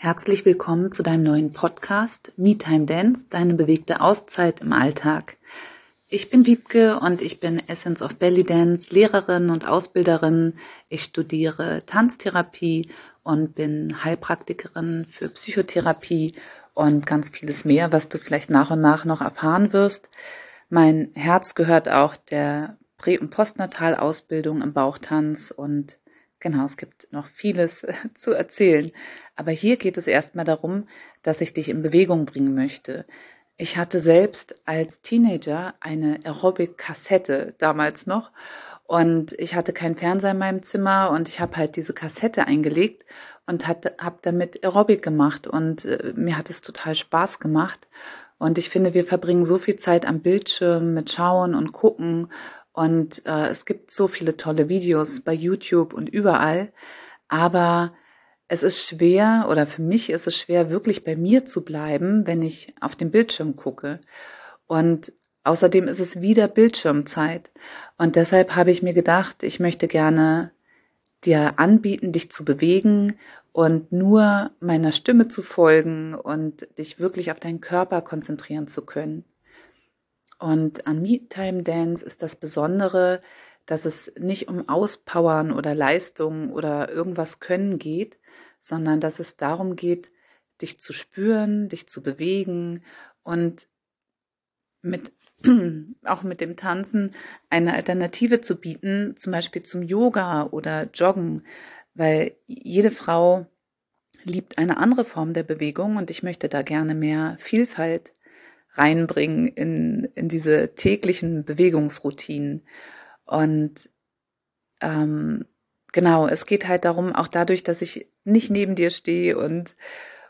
Herzlich willkommen zu deinem neuen Podcast Me Time Dance, deine bewegte Auszeit im Alltag. Ich bin Wiebke und ich bin Essence of Belly Dance, Lehrerin und Ausbilderin. Ich studiere Tanztherapie und bin Heilpraktikerin für Psychotherapie und ganz vieles mehr, was du vielleicht nach und nach noch erfahren wirst. Mein Herz gehört auch der Prä- und Postnatalausbildung im Bauchtanz und Genau, es gibt noch vieles zu erzählen. Aber hier geht es erstmal darum, dass ich dich in Bewegung bringen möchte. Ich hatte selbst als Teenager eine Aerobic-Kassette damals noch und ich hatte keinen Fernseher in meinem Zimmer und ich habe halt diese Kassette eingelegt und habe damit Aerobic gemacht und äh, mir hat es total Spaß gemacht. Und ich finde, wir verbringen so viel Zeit am Bildschirm mit Schauen und Gucken und äh, es gibt so viele tolle Videos bei YouTube und überall. Aber es ist schwer, oder für mich ist es schwer, wirklich bei mir zu bleiben, wenn ich auf den Bildschirm gucke. Und außerdem ist es wieder Bildschirmzeit. Und deshalb habe ich mir gedacht, ich möchte gerne dir anbieten, dich zu bewegen und nur meiner Stimme zu folgen und dich wirklich auf deinen Körper konzentrieren zu können. Und an Me-Time Dance ist das Besondere, dass es nicht um Auspowern oder Leistung oder irgendwas können geht, sondern dass es darum geht, dich zu spüren, dich zu bewegen und mit, auch mit dem Tanzen eine Alternative zu bieten, zum Beispiel zum Yoga oder Joggen, weil jede Frau liebt eine andere Form der Bewegung und ich möchte da gerne mehr Vielfalt reinbringen in, in diese täglichen Bewegungsroutinen. Und ähm, genau, es geht halt darum, auch dadurch, dass ich nicht neben dir stehe und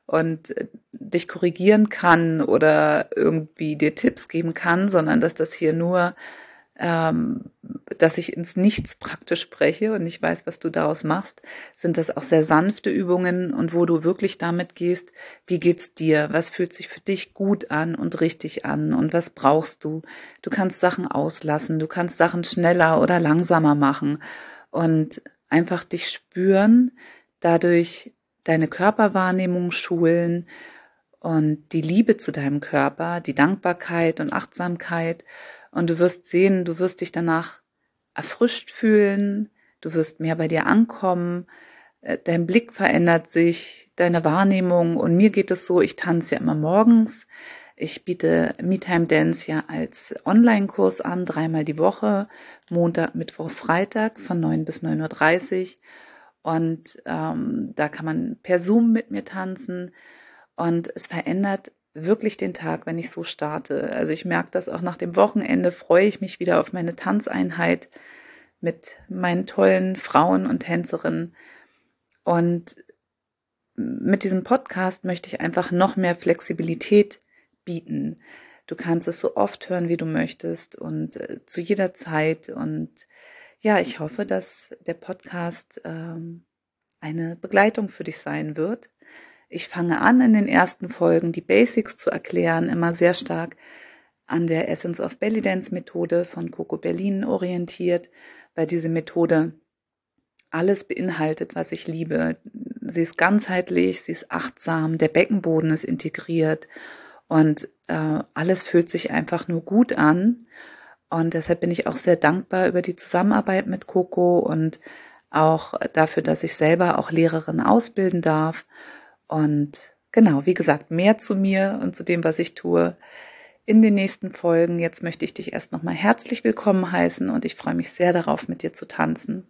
und dich korrigieren kann oder irgendwie dir Tipps geben kann, sondern dass das hier nur ähm, dass ich ins Nichts praktisch spreche und nicht weiß, was du daraus machst, sind das auch sehr sanfte Übungen und wo du wirklich damit gehst, wie geht's dir, was fühlt sich für dich gut an und richtig an? Und was brauchst du. Du kannst Sachen auslassen, du kannst Sachen schneller oder langsamer machen und einfach dich spüren, dadurch deine Körperwahrnehmung schulen und die Liebe zu deinem Körper, die Dankbarkeit und Achtsamkeit. Und du wirst sehen, du wirst dich danach erfrischt fühlen, du wirst mehr bei dir ankommen, äh, dein Blick verändert sich, deine Wahrnehmung. Und mir geht es so, ich tanze ja immer morgens. Ich biete MeTime Dance ja als Online-Kurs an, dreimal die Woche, Montag, Mittwoch, Freitag von 9 bis 9.30 Uhr. Und ähm, da kann man per Zoom mit mir tanzen. Und es verändert wirklich den Tag, wenn ich so starte. Also ich merke das auch nach dem Wochenende, freue ich mich wieder auf meine Tanzeinheit mit meinen tollen Frauen und Tänzerinnen. Und mit diesem Podcast möchte ich einfach noch mehr Flexibilität bieten. Du kannst es so oft hören, wie du möchtest und äh, zu jeder Zeit. Und ja, ich hoffe, dass der Podcast ähm, eine Begleitung für dich sein wird. Ich fange an, in den ersten Folgen die Basics zu erklären, immer sehr stark an der Essence of Belly Dance Methode von Coco Berlin orientiert, weil diese Methode alles beinhaltet, was ich liebe. Sie ist ganzheitlich, sie ist achtsam, der Beckenboden ist integriert und äh, alles fühlt sich einfach nur gut an. Und deshalb bin ich auch sehr dankbar über die Zusammenarbeit mit Coco und auch dafür, dass ich selber auch Lehrerin ausbilden darf und genau, wie gesagt, mehr zu mir und zu dem, was ich tue in den nächsten Folgen. Jetzt möchte ich dich erst nochmal herzlich willkommen heißen und ich freue mich sehr darauf, mit dir zu tanzen.